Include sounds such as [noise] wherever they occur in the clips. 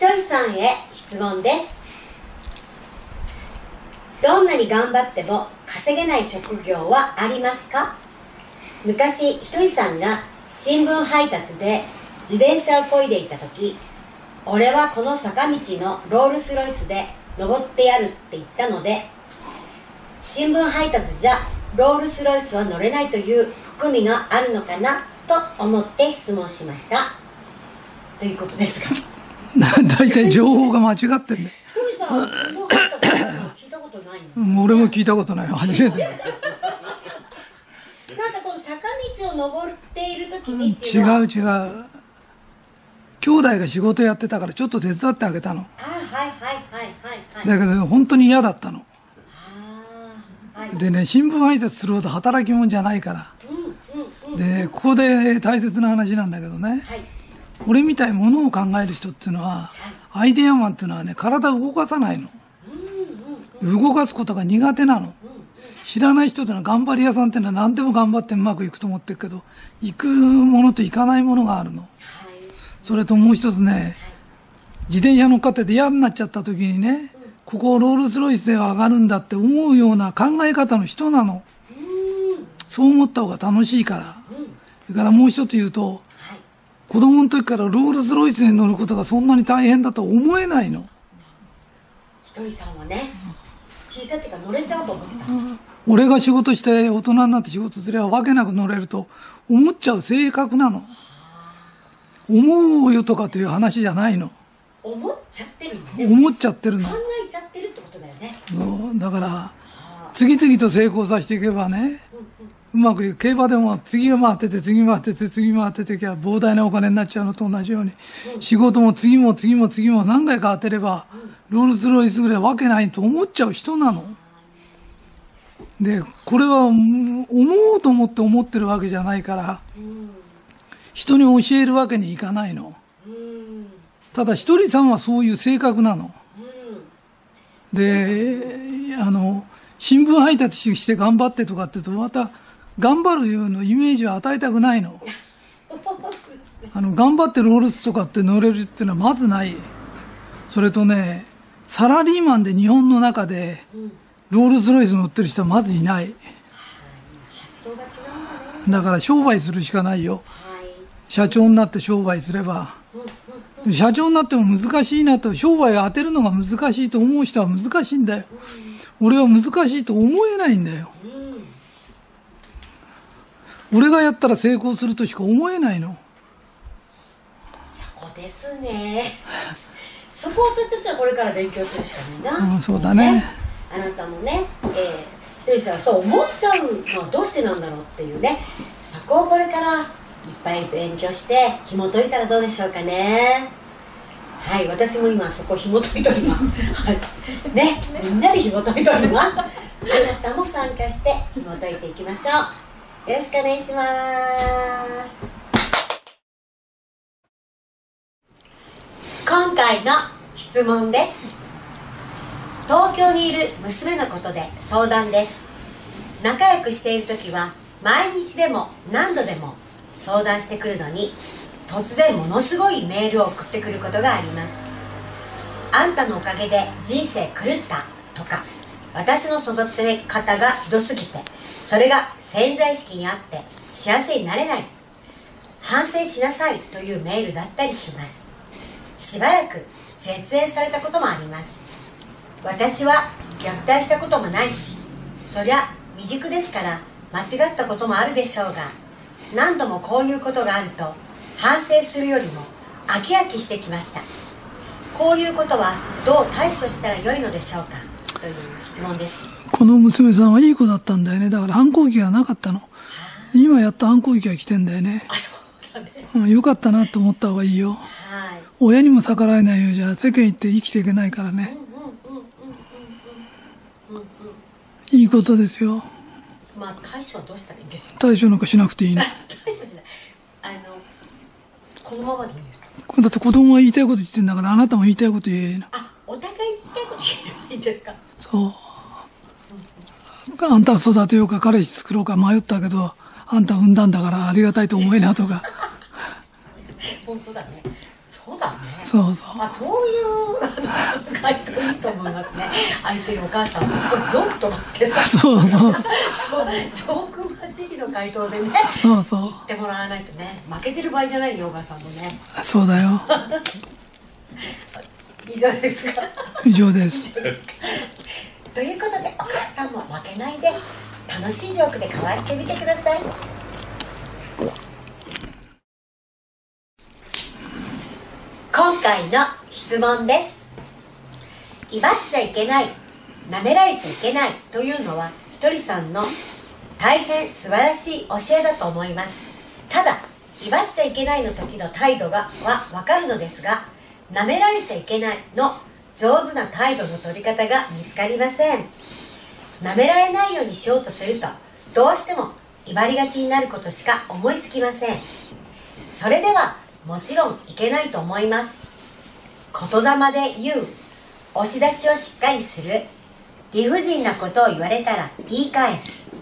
ひとりさんへ質問です。どんなに頑張っても稼げない職業はありますか？昔ひとりさんが新聞配達で自転車を漕いでいた時俺はこの坂道のロールスロイスで登ってやるって言ったので新聞配達じゃロールスロイスは乗れないという含みがあるのかなと思って質問しました。ということですが。[laughs] 大体情報が間違ってんだよ。俺も聞いたことないよ初めて。なんかこの坂道を登っている時にっていうのは違う違う。兄弟が仕事やってたからちょっと手伝ってあげたの。あはいはいはいはいはいだけど本当に嫌だったの。はいでね、新聞配達するほど働き者じゃないから。うんうんうんで、ここで大切な話なんだけどね。はい俺みたいものを考える人っていうのは、アイデアマンっていうのはね、体を動かさないの。動かすことが苦手なの。知らない人ってのは頑張り屋さんっていうのは何でも頑張ってうまくいくと思ってるけど、行くものと行かないものがあるの。それともう一つね、自転車乗っかってて嫌になっちゃった時にね、ここをロールスロイスでは上がるんだって思うような考え方の人なの。そう思った方が楽しいから。それからもう一つ言うと、子供の時からロールスロイスに乗ることがそんなに大変だと思えないの。ひとりさんはね小さい時から乗れちゃうと思ってた俺が仕事して大人になって仕事すればわけなく乗れると思っちゃう性格なの。思うよとかという話じゃないの。思っちゃってるね思っちゃってるの考。えちゃってるってことだよねだから、次々と成功させていけばね、うまくいく。競馬でも次回ってて、次回ってて、次回っててきゃ膨大なお金になっちゃうのと同じように、仕事も次も次も次も何回か当てれば、ロールスロイスぐらいわけないと思っちゃう人なの。で、これはうん思おうと思って思ってるわけじゃないから、人に教えるわけにいかないの。うんただ、ひとりさんはそういう性格なの。で、あの、新聞配達して頑張ってとかって言うと、また、頑張るようなイメージを与えたくないの。あの、頑張ってロールスとかって乗れるっていうのはまずない。それとね、サラリーマンで日本の中で、ロールスロイス乗ってる人はまずいない。だから商売するしかないよ。社長になって商売すれば。社長になっても難しいなと、商売を当てるのが難しいと思う人は難しいんだよ。俺は難しいと思えないんだよ。俺がやったら成功するとしか思えないの。そこですね。そこを私たちはこれから勉強するしかないな、うんそうだね。あなたもね、えー、ひとりさんはそう思っちゃうのはどうしてなんだろうっていうね。そこをこれからいっぱい勉強して紐解いたらどうでしょうかね。はい私も今そこ紐解いております。[laughs] はい。ねみんなで紐解いております。あなたも参加して紐解いていきましょうよろしくお願いします。今回の質問です。東京にいる娘のことで相談です。仲良くしている時は毎日でも何度でも相談してくるのに突然ものすごいメールを送ってくることがあります。あんたのおかげで人生狂ったとか私の育て方がひどすぎてそれが潜在意識にあって幸せになれない。反省しなさいというメールだったりします。しばらく絶縁されたこともあります。私は虐待したこともないしそりゃ未熟ですから間違ったこともあるでしょうが何度もこういうことがあると反省するよりも飽き飽きしてきました。こういうことはどう対処したらよいのでしょうか？という。質問ですこの娘さんはいい子だったんだよね。だから反抗期がなかったの。今やっと反抗期が来てんだよね。あそうだねうん、よかったなと思った方がいいよ。はい親にも逆らえないようじゃ世間行って生きていけないからね。いいことですよ。まあ対処はどうしたらいいんでしょう対処なんかしなくていいの。対処しないあのこのままでいいんですか？だって子供が言いたいこと言ってんだから、あなたも言いたいこと言えよ。あお互い言いたいこと言えばいいんですか？そう。あんたを育てようか彼氏作ろうか迷ったけど、あんた産んだんだからありがたいと思えなとか。本当だねそうだねそうそう。あそういう回答いいと思いますね相手のお母さんも少しジョーク飛ばしてさそうそう。そうジョーク混じりの回答でねそうそう。言ってもらわないとね負けてる場合じゃないよお母さんもねそうだよ。[laughs] 以上ですか以上です。ということでお母さんも負けないで楽しいジョークで交わしてみてください。今回の質問です。威張っちゃいけない舐められちゃいけないというのはひとりさんの大変素晴らしい教えだと思います。ただ威張っちゃいけないの時の態度がは分かるのですが舐められちゃいけないの上手な態度の取り方が見つかりません。舐められないようにしようとするとどうしても威張りがちになることしか思いつきません。それではもちろんいけないと思います。言霊で言う押し出しをしっかりする。理不尽なことを言われたら言い返す。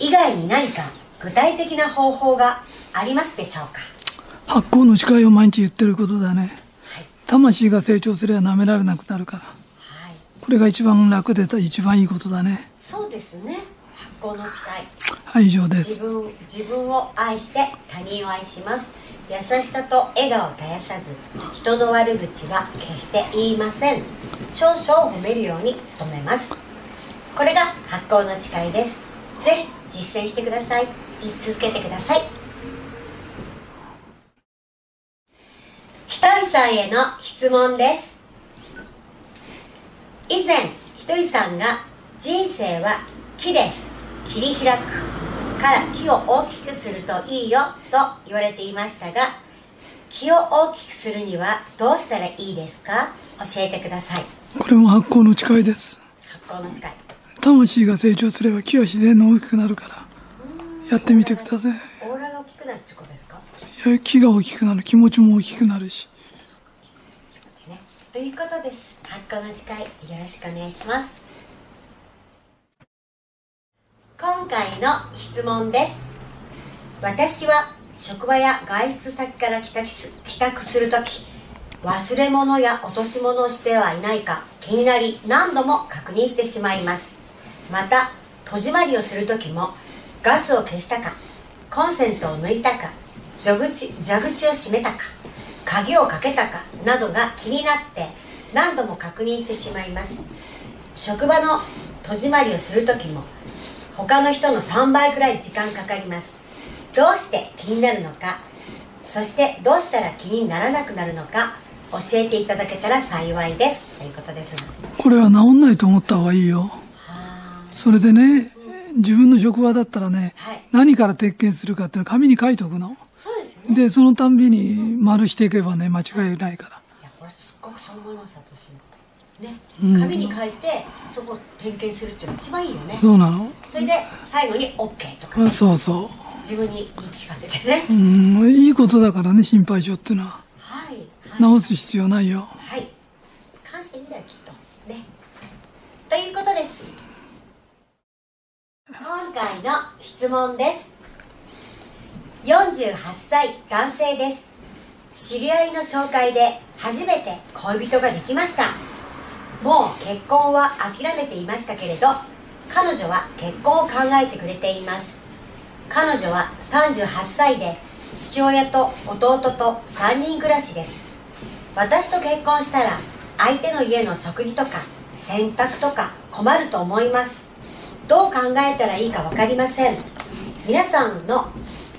以外に何か具体的な方法がありますでしょうか？発酵の誓いを毎日言ってることだね。はい魂が成長すれば舐められなくなるから。はい。これが一番楽で一番いいことだね。そうですね。発行の誓いはい、以上です。自分自分を愛して他人を愛します。優しさと笑顔を絶やさず人の悪口は決して言いません。長所を褒めるように努めます。これが発行の誓いです。ぜひ実践してください。言い続けてくださいひとりさんへの質問です。以前ひとりさんが人生は木で切り開くから木を大きくするといいよと言われていましたが木を大きくするにはどうしたらいいですか？教えてください。これも発酵の誓いです。発行の誓い。魂が成長すれば木は自然に大きくなるから、やってみてください。オーラが大きくなるってこと？ですか。いや木が大きくなる、気持ちも大きくなるし。ねということです発行の誓いよろしくお願いします今回の質問です私は職場や外出先から帰宅す帰宅するとき忘れ物や落とし物をしてはいないか気になり何度も確認してしまいます。また戸締まりをするときもガスを消したかコンセントを抜いたか蛇口蛇口を閉めたか鍵をかけたかなどが気になって何度も確認してしまいます。職場の戸締まりをするときも他の人の3倍くらい時間かかります。どうして気になるのかそしてどうしたら気にならなくなるのか教えていただけたら幸いです。ということですが。これは治んないと思った方がいいよ。はそれでね、自分の職場だったらね、はい。何から点検するかっていうのは紙に書いておくの。でそのたんびに丸していけばね、間違いないから。いやこれすっごくそう思います私も。ね。うん。紙に書いてそこを点検するっていうのが一番いいよね。そうなの。それで最後に OK とかね。あそうそ自分に言い聞かせてね。う。うん、いいことだからね、心配性っていうのは。はい、はい。直す必要ないよ。はい。感性いいんだよきっと。ね。ということです。今回の質問です48歳男性です。知り合いの紹介で初めて恋人ができました。もう結婚は諦めていましたけれど彼女は結婚を考えてくれています。彼女は38歳で父親と弟と3人暮らしです。私と結婚したら相手の家の食事とか洗濯とか困ると思います。どう考えたらいいか分かりません。皆さんの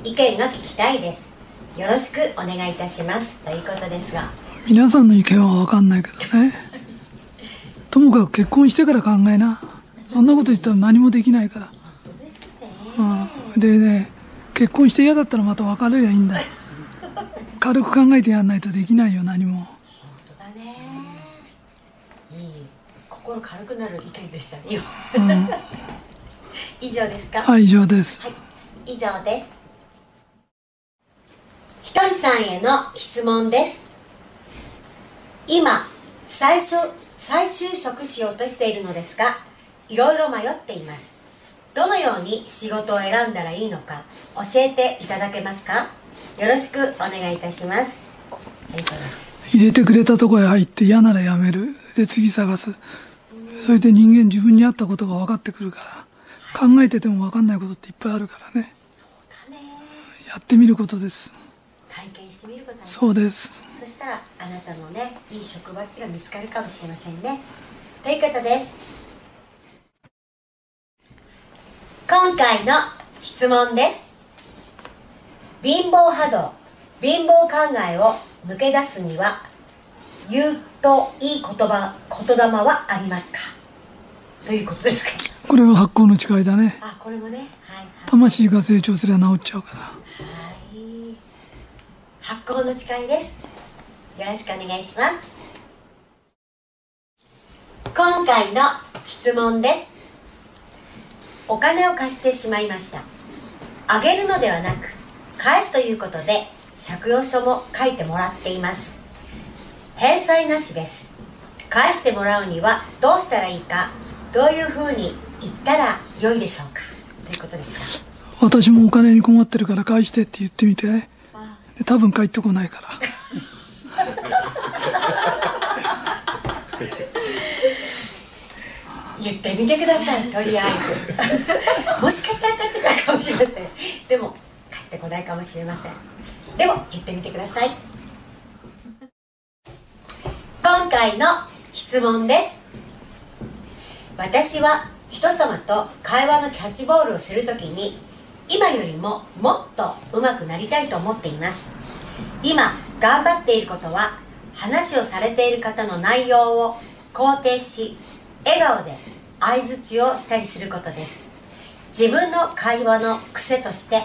意見が聞きたいですよろしくお願いいたしますということですが皆さんの意見はわかんないけどね。[laughs] ともかく結婚してから考えな。そんなこと言ったら何もできないから。本当ですねうん。でね、結婚して嫌だったらまた別れりゃいいんだよ。[laughs] 軽く考えてやんないとできないよ、何も。だねいい心軽くなる意見でしたね、[laughs] 以上ですか？はい以上ですはい以上ですひとりさんへの質問です。今最初再就職しようとしているのですがいろいろ迷っています。どのように仕事を選んだらいいのか教えていただけますか？よろしくお願いいたします。入れてくれたとこへ入って嫌ならやめる。で次探す。それで人間自分に合ったことが分かってくるから。考えてても分かんないことっていっぱいあるからね。だね。やってみることです体験してみることそうです。そしたらあなたのねいい職場っていうのが見つかるかもしれませんね。ということです。今回の質問です。貧乏波動貧乏考えを抜け出すには言うといい言葉言霊はありますか？ということですか？これは発酵の誓いだね。あこれもね。はい。魂が成長すれば治っちゃうから。はい発酵の誓いです。よろしくお願いします。今回の質問です。お金を貸してしまいました。あげるのではなく返すということで借用書も書いてもらっています。返済なしです。返してもらうにはどうしたらいいかどういうふうに言ったら良いでしょうか。ということですが。私もお金に困ってるから返してって言ってみて。ねで多分返ってこないから。言ってみてくださいとりあえず。もしかしたら帰ってくるかもしれません。でも帰ってこないかもしれません。でも言ってみてください。今回の質問です。私は人様と会話のキャッチボールをするときに今よりももっと上手くなりたいと思っています。今頑張っていることは話をされている方の内容を肯定し笑顔で相づちをしたりすることです。自分の会話の癖として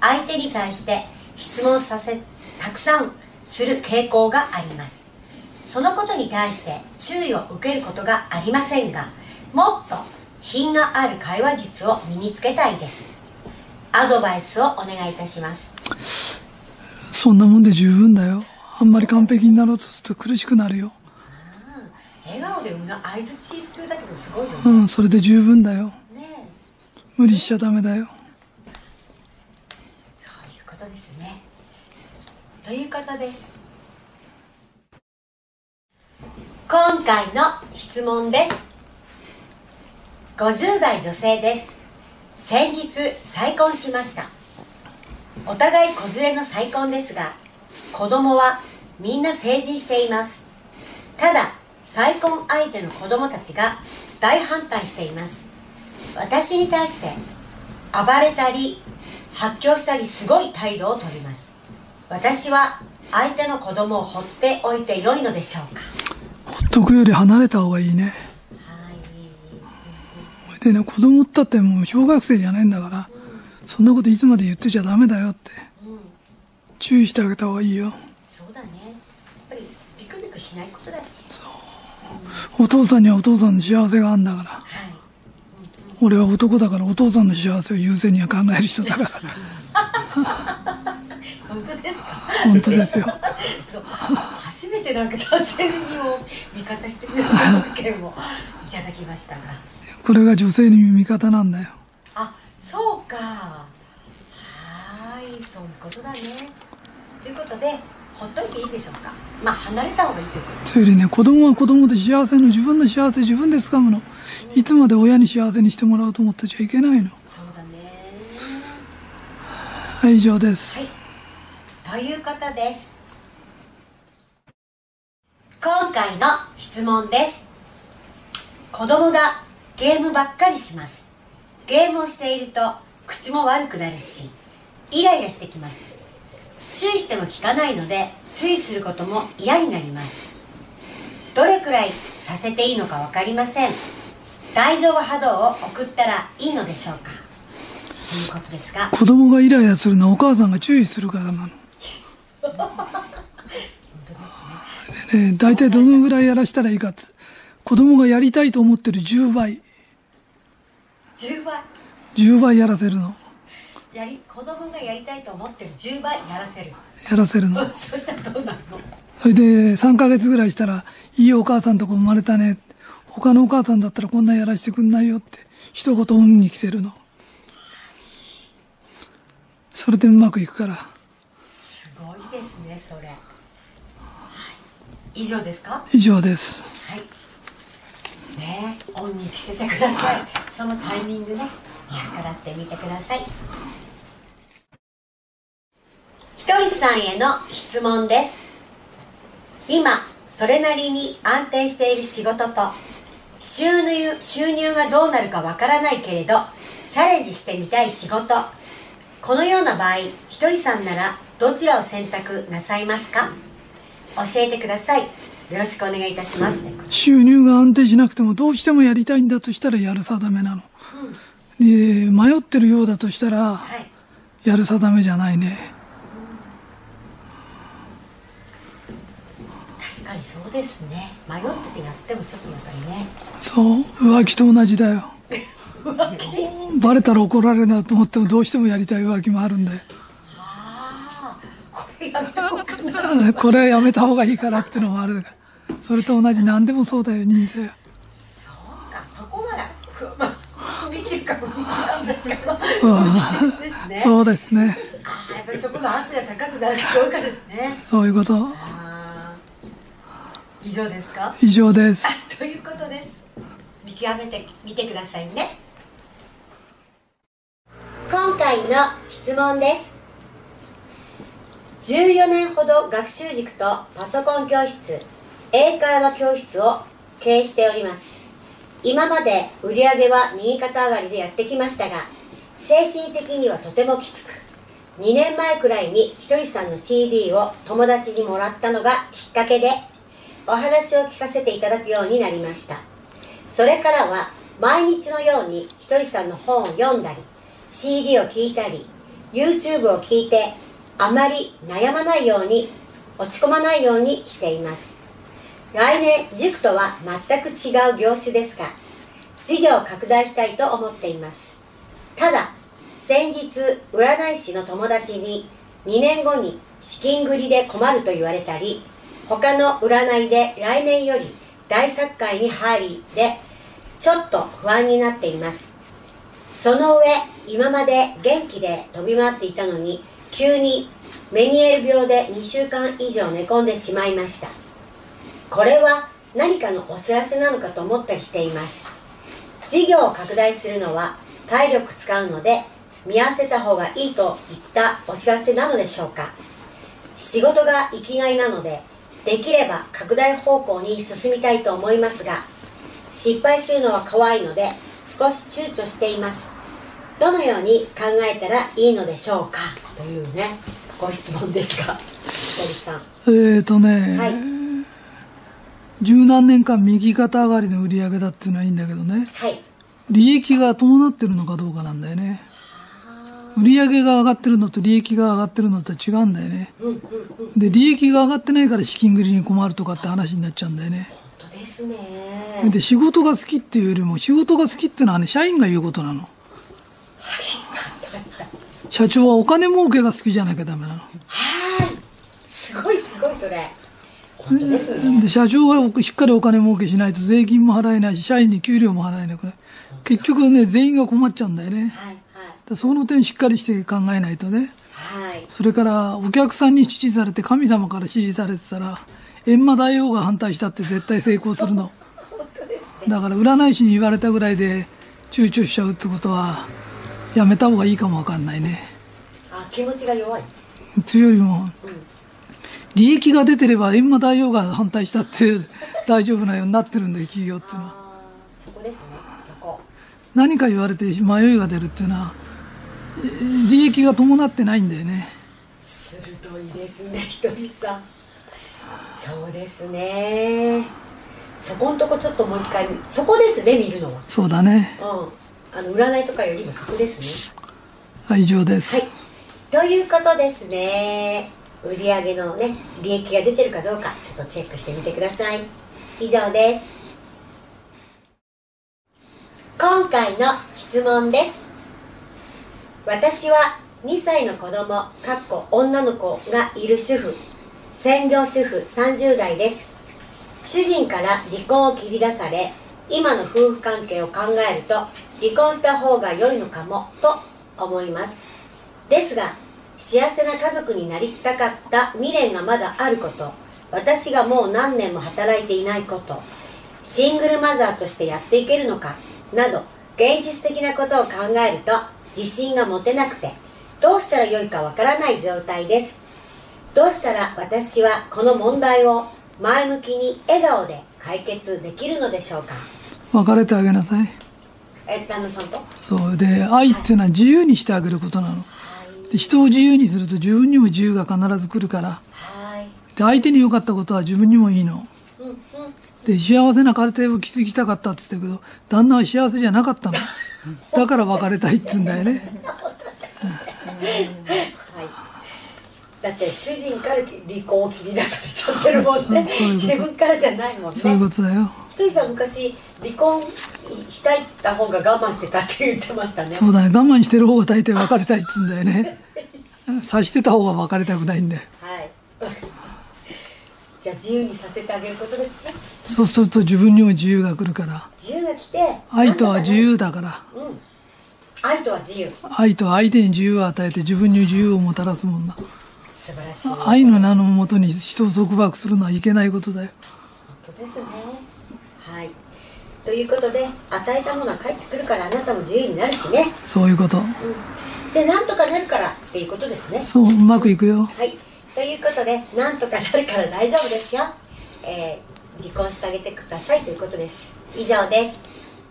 相手に対して質問させたくさんする傾向があります。そのことに対して注意を受けることがありませんがもっと品がある会話術を身につけたいです。アドバイスをお願いいたします。そんなもんで十分だよ。あんまり完璧になろうとすると苦しくなるよ。笑顔で相づちするだけでもすごいよね。うんそれで十分だよ。ね無理しちゃダメだよ。そういうことですね。ということです。今回の質問です。50代女性です先日再婚しました。お互い子連れの再婚ですが子供はみんな成人しています。ただ再婚相手の子供たちが大反対しています。私に対して暴れたり発狂したりすごい態度をとります。私は相手の子供を放っておいてよいのでしょうか。ほっとくより離れた方がいいね。でね子供ったってもう小学生じゃないんだからそんなこといつまで言ってちゃダメだよって注意してあげた方がいいよ。そうだね。やっぱりビクビクしないことだね。お父さんにはお父さんの幸せがあるんだから。はい。俺は男だからお父さんの幸せを優先には考える人だから。[laughs] 本当ですか？本当ですよ。[laughs] そう初めてなんか男性にも味方してくれる意見をいただきましたが。これが女性の味方なんだよ。あそうか。はーいそういうことだね。ということでほっといていいでしょうか。まあ離れた方がいいということ。よりね子供は子供で幸せの自分の幸せ自分で掴むの。いつまで親に幸せにしてもらおうと思ってちゃいけないの。そうだね。はい以上です。はい。ということです今回の質問です。子供がゲームばっかりします。ゲームをしていると口も悪くなるしイライラしてきます。注意しても聞かないので注意することも嫌になります。どれくらいさせていいのか分かりません。大丈夫波動を送ったらいいのでしょうか。ということですが。子供がイライラするのはお母さんが注意するからなの [laughs] でね、大体どのぐらいやらしたらいいかって子供がやりたいと思ってる10倍。10倍？10倍やらせるの。やり子供がやりたいと思ってる10倍やらせる。やらせるの。[laughs] そしたらどうなるの？それで3ヶ月ぐらいしたらいいお母さんとこ生まれたね。他のお母さんだったらこんなやらしてくんないよって一言恩に着せるの。それでうまくいくから。すごいですねそれ、はい、以上ですか？以上です。はい。ねえ恩に着せてください。そのタイミングね計らってみてください。ひとりさんへの質問です。今それなりに安定している仕事と収入収入がどうなるかわからないけれどチャレンジしてみたい仕事。このような場合ひとりさんならどちらを選択なさいますか？教えてください。よろしくお願いいたします。収入が安定しなくてもどうしてもやりたいんだとしたらやる定めなの、うん、で迷ってるようだとしたら、はい、やる定めじゃないね、確かにそうですね。迷っててやってもちょっとやっぱりね。そう？浮気と同じだよ。[laughs] バレたら怒られなと思ってもどうしてもやりたい浮気もあるんでこれやめた方がいいこれはやめた方がいいからっていうのもある。それと同じ何でもそうだよ人生。そうかそこならまあできるかもできないんだけどそうですね。あやっぱりそこの圧が高くなるかどうかですね。そういうこと。以上ですか？以上です。ということです。見極めてみてくださいね。今回の質問です14年ほど学習塾とパソコン教室英会話教室を経営しております。今まで売り上げは右肩上がりでやってきましたが精神的にはとてもきつく。2年前くらいにひとりさんの CD を友達にもらったのがきっかけでお話を聞かせていただくようになりました。それからは毎日のようにひとりさんの本を読んだり CD を聞いたり YouTube を聞いてあまり悩まないように落ち込まないようにしています。来年塾とは全く違う業種ですが事業を拡大したいと思っています。ただ先日占い師の友達に2年後に資金繰りで困ると言われたり他の占いで来年より大作会に入りでちょっと不安になっています。その上今まで元気で飛び回っていたのに急にメニエール病で2週間以上寝込んでしまいました。これは何かのお知らせなのかと思ったりしています。事業を拡大するのは体力使うので見合わせた方がいいといったお知らせなのでしょうか。仕事が生きがいなのでできれば拡大方向に進みたいと思いますが失敗するのは怖いので少し躊躇しています。どのように考えたらいいのでしょうか？というねご質問ですが。さん。えっ、ー、とね、はい、十何年間右肩上がりの売り上げだっていうのはいいんだけどね、はい、利益が伴ってるのかどうかなんだよね。売り上げが上がってるのと利益が上がってるのとは違うんだよね、で利益が上がってないから資金繰りに困るとかって話になっちゃうんだよね。本当ですね。で仕事が好きっていうよりも仕事が好きっていうのはね社員が言うことなの社長はお金儲けが好きじゃなきゃダメなの。はい。すごいすごいそれ。本当ですね。で社長がしっかりお金儲けしないと税金も払えないし社員に給料も払えない。これ結局ね全員が困っちゃうんだよね、はいその点しっかりして考えないとね、はい、それからお客さんに指示されて神様から指示されてたら閻魔大王が反対したって絶対成功するの。[laughs] 本当です、ね、だから占い師に言われたぐらいで躊躇しちゃうってことはやめた方がいいかもわかんないね。あ気持ちが弱い。というよりも、うん、利益が出てれば閻魔大王が反対したって [laughs] 大丈夫なようになってるんだよ企業っていうのは。そこですね。そこ。何か言われて迷いが出るっていうのは利益が伴ってないんだよね。鋭いですねひとりさん。そうですね。そこんとこちょっともう一回そこですね見るのは。そうだね。うんあの占いとかよりもそこですね。はい以上です、はい。ということですね。売上のね利益が出てるかどうかちょっとチェックしてみてください。以上です。今回の質問です。私は2歳の子供かっこ女の子がいる主婦。専業主婦30代です。主人から離婚を切り出され今の夫婦関係を考えると離婚した方が良いのかもと思います。ですが幸せな家族になりたかった未練がまだあること。私がもう何年も働いていないこと。シングルマザーとしてやっていけるのか。など現実的なことを考えると自信が持てなくて。どうしたらよいかわからない状態です。どうしたら私はこの問題を前向きに笑顔で解決できるのでしょうか。別れてあげなさい。え旦那さんと？そう。で愛っていうのは自由にしてあげることなの。で人を自由にすると自分にも自由が必ず来るから。はい。で相手に良かったことは自分にもいいの。うんうんで幸せな家庭を築きたかったって言ってたけど旦那は幸せじゃなかったの。[laughs] だから別れたいって言うんだよね。はい。だって主人から離婚を切り出されちゃってるもんね。自分からじゃないもんね。そういうことだよひとりさん昔離婚したいって言った方が我慢してたって言ってましたね。そうだよ。我慢してる方が大抵別れたいって言うんだよね。[laughs] 察してた方が別れたくないんだよ。はい。[laughs] じゃあ自由にさせてあげることです。ねそうすると自分にも自由が来るから。自由が来て愛とは自由だから。うん。愛とは自由。愛とは相手に自由を与えて自分に自由をもたらすもんな素晴らしい。本愛の名のもとに人を束縛するのはいけないことだよ。当ですねはいということで与えたものは返ってくるからあなたも自由になるしね、そういうことうん、でなんとかなるからっていうことですねそううまくいくよはい、ということで、なんとかなるから大丈夫ですよ。えー離婚してあげてくださいということです。以上です。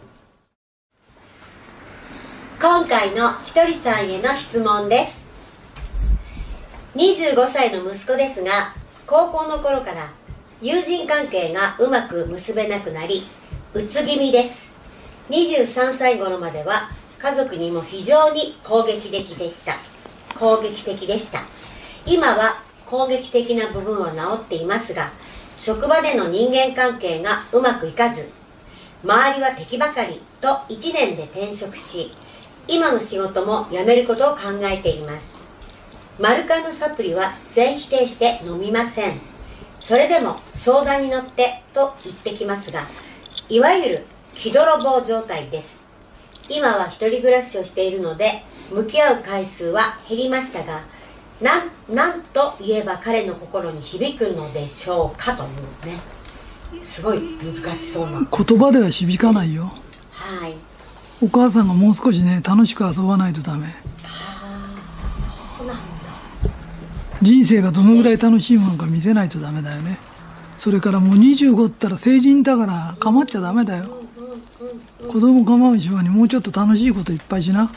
今回のひとりさんへの質問です。25歳の息子ですが、高校の頃から友人関係がうまく結べなくなり、うつ気味です。23歳頃までは家族にも非常に攻撃的でした。攻撃的でした。今は攻撃的な部分は治っていますが職場での人間関係がうまくいかず周りは敵ばかりと1年で転職し今の仕事も辞めることを考えていますマルカンのサプリは全否定して飲みませんそれでも相談に乗ってと言ってきますがいわゆる気泥棒状態です。今は一人暮らしをしているので向き合う回数は減りましたがなんなんと言えば彼の心に響くのでしょうかというね。すごい難しそうな。言葉では響かないよ。はい。お母さんがもう少しね楽しく遊ばないとダメ。そうなんだ人生がどのぐらい楽しいものか見せないとダメだよね。それからもう25ったら成人だから構っちゃダメだよ。子供構うしはにもうちょっと楽しいこといっぱいしな。はい。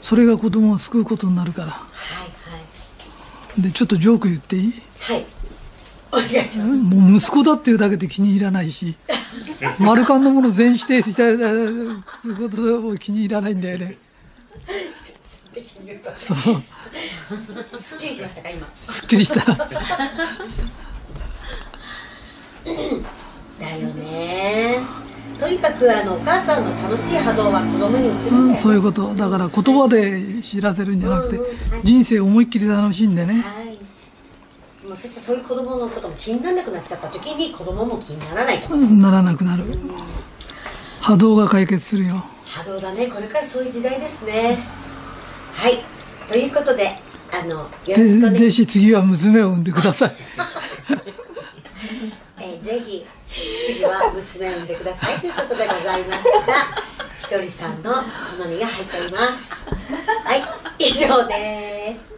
それが子供を救うことになるから。はいでちょっとジョーク言っていい？はい。はいお願いします。もう息子だっていうだけで気に入らないし。マルカンのもの全否定した [laughs] ことも気に入らないんだよね的に言うと。そう。すっきりしましたか今？すっきりした。[laughs] だよね。とにかくあのお母さんの楽しい波動は子供に移るんだよ、そういうこと。だから言葉で知らせるんじゃなくてうんうん。はい人生を思いっきり楽しんでね。はい。もうそしてそういう子供のことも気にならなくなっちゃった時に子供も気にならないと、うんならなくなる。波動が解決するよ。波動だね。これからそういう時代ですねはい。ということであのよろでしくお願い。ぜひ次は娘を産んでください。[laughs] えーぜひ次は娘を産んでください。ということでございました。ひとりさんの好みが入っております。はい。以上です。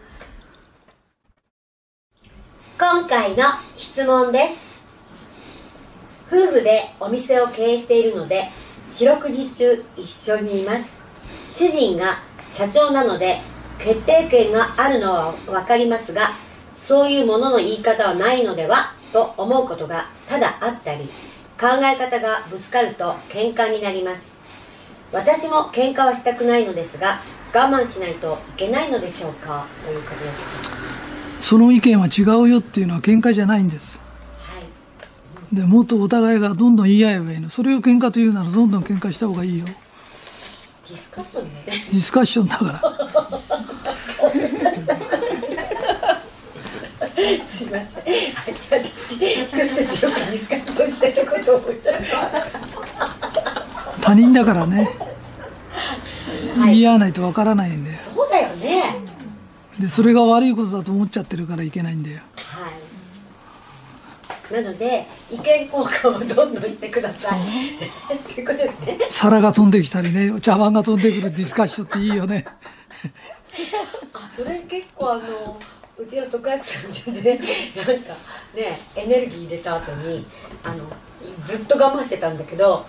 今回の質問です。夫婦でお店を経営しているので四六時中一緒にいます。主人が社長なので決定権があるのは分かりますがそういうものの言い方はないのではと思うことがただあったり考え方がぶつかると喧嘩になります。私も喧嘩はしたくないのですが我慢しないといけないのでしょうか？ということですその意見は違うよっていうのは喧嘩じゃないんです。はい。でもっとお互いがどんどん言い合えばいいの。それを喧嘩というならどんどん喧嘩した方がいいよディスカッションね。ディスカッションだから。[laughs] すいません、はい、私一人一人よくディスカッションしてたことを思い出他人だからね。はい。言い合わないとわからないんだよ。そうだよね。でそれが悪いことだと思っちゃってるからいけないんだよ。はいなので意見交換をどんどんしてください。っていうことですね。皿が飛んできたりね茶碗が飛んでくるディスカッションっていいよね。あそれ結構あのうちの徳明さんでねなんかねエネルギー入れた後にあのずっと我慢してたんだけど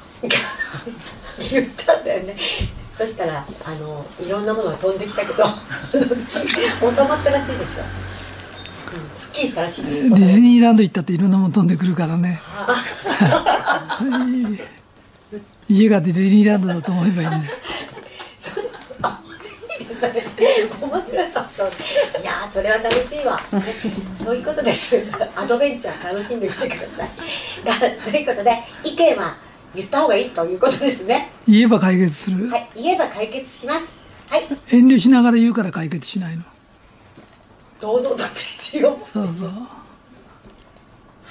言ったんだよね。そしたらあのいろんなものが飛んできたけど [laughs] 収まったらしいですよ、うん、すっきりしたらしいです。ディズニーランド行ったっていろんなもの飛んでくるからね。家がディズニーランドだと思えばいいんだよ。そうですあ面白い。ですそれ面白い発想いやーそれは楽しいわ。そういうことです。アドベンチャー楽しんでみてください。ということで意見は言った方がいいということですね。言えば解決する？はい言えば解決します。はい。遠慮しながら言うから解決しないの堂々としようそうそう。は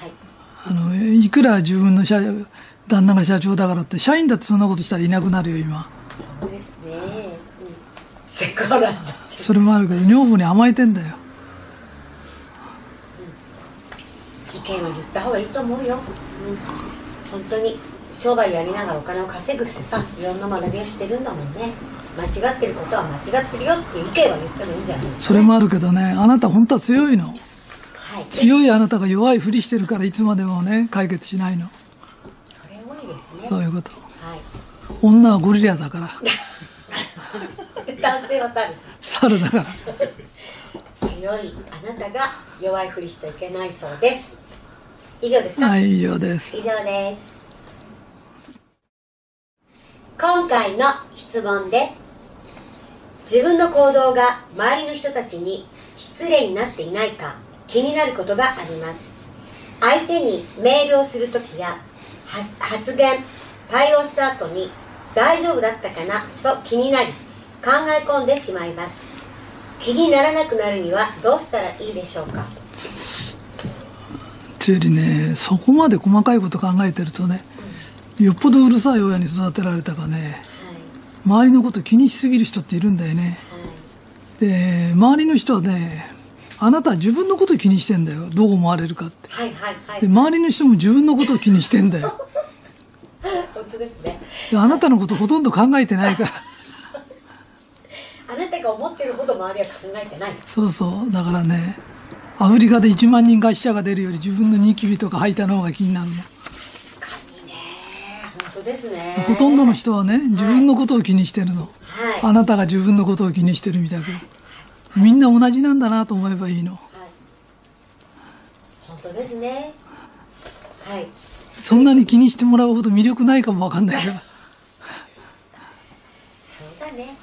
い。あのいくら自分の社旦那が社長だからって社員だってそんなことしたらいなくなるよ今。そうですね、うん、セクハラそれもあるけど女房に甘えてんだよ。う意見は言った方がいいと思うよ、うん、本当に商売やりながらお金を稼ぐってさいろんな学びをしてるんだもんね。間違ってることは間違ってるよっていう意見は言ってもいいんじゃないですか、ね、それもあるけどねあなた本当は強いの。はい。強いあなたが弱いふりしてるからいつまでもね解決しないの。それ多いですね。そういうこと。はい。女はゴリラだから。[laughs] 男性は猿。猿だから。強いあなたが弱いふりしちゃいけないそうです。以上ですか、はい以上です。以上です今回の質問です。自分の行動が周りの人たちに失礼になっていないか気になることがあります。相手にメールをするときや発言対応した後に大丈夫だったかな？と気になり考え込んでしまいます。気にならなくなるにはどうしたらいいでしょうか？つよりねそこまで細かいこと考えてるとねよっぽどうるさい親に育てられたかね。周りのこと気にしすぎる人っているんだよね。で周りの人はねあなたは自分のこと気にしてんだよ。どう思われるかって。はいはいはい。ではい周りの人も自分のことを気にしてんだよ。[laughs] 本当ですね。であなたのことほとんど考えてないから。あなたが思ってるほど周りは考えてない。そうそう。だからねアフリカで1万人が死者が出るより自分のニキビとか吐いたの方が気になるのですね。ほとんどの人はね自分のことを気にしてるの、はい。あなたが自分のことを気にしてるみたくみんな同じなんだなと思えばいいの。はい。本当ですね。はい。そんなに気にしてもらうほど魅力ないかもわかんないからそうだね。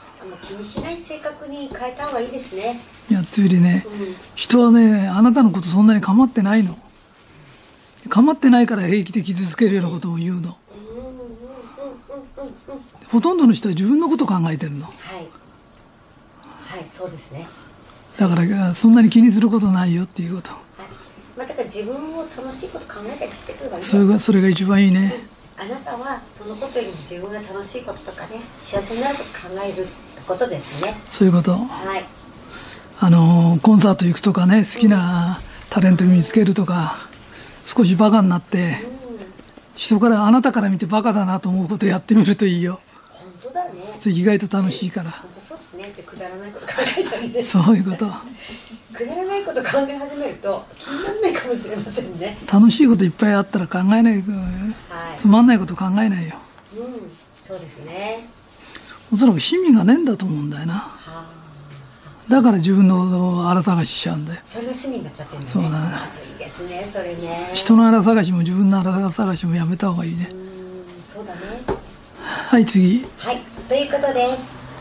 気にしない性格に変えた方がいいですね。いやつよりねうん。人はねあなたのことそんなに構ってないの。構ってないから平気で傷つけるようなことを言うのほとんどの人は自分のことを考えてるの。はい。はいそうですね。だからそんなに気にすることないよっていうこと。はい。まあだから自分を楽しいこと考えたりしてくればいいそれがそれが一番いいね。あなたはそのことよりも自分が楽しいこととかね幸せになること考えることですね。そういうこと。はい。あのコンサート行くとかね好きなタレント見つけるとか少しバカになって人からあなたから見てバカだなと思うことやってみるといいよ。本当だね。意外と楽しいから。本当そうですね。ってくだらないこと考えたりね。そういうこと。くだらないこと考え始めると気にならないかもしれませんね。楽しいこといっぱいあったら考えないはい。つまんないこと考えないよ。うん。そうですね。おそらく趣味がねえんだと思うんだよな。はあだから自分の荒探ししちゃうんだよ。それが趣味になっちゃってるんだね。そうだね。まずいですねそれね。人の荒探しも自分の荒探しもやめた方がいいね。うんそうだね。はい次。はいということです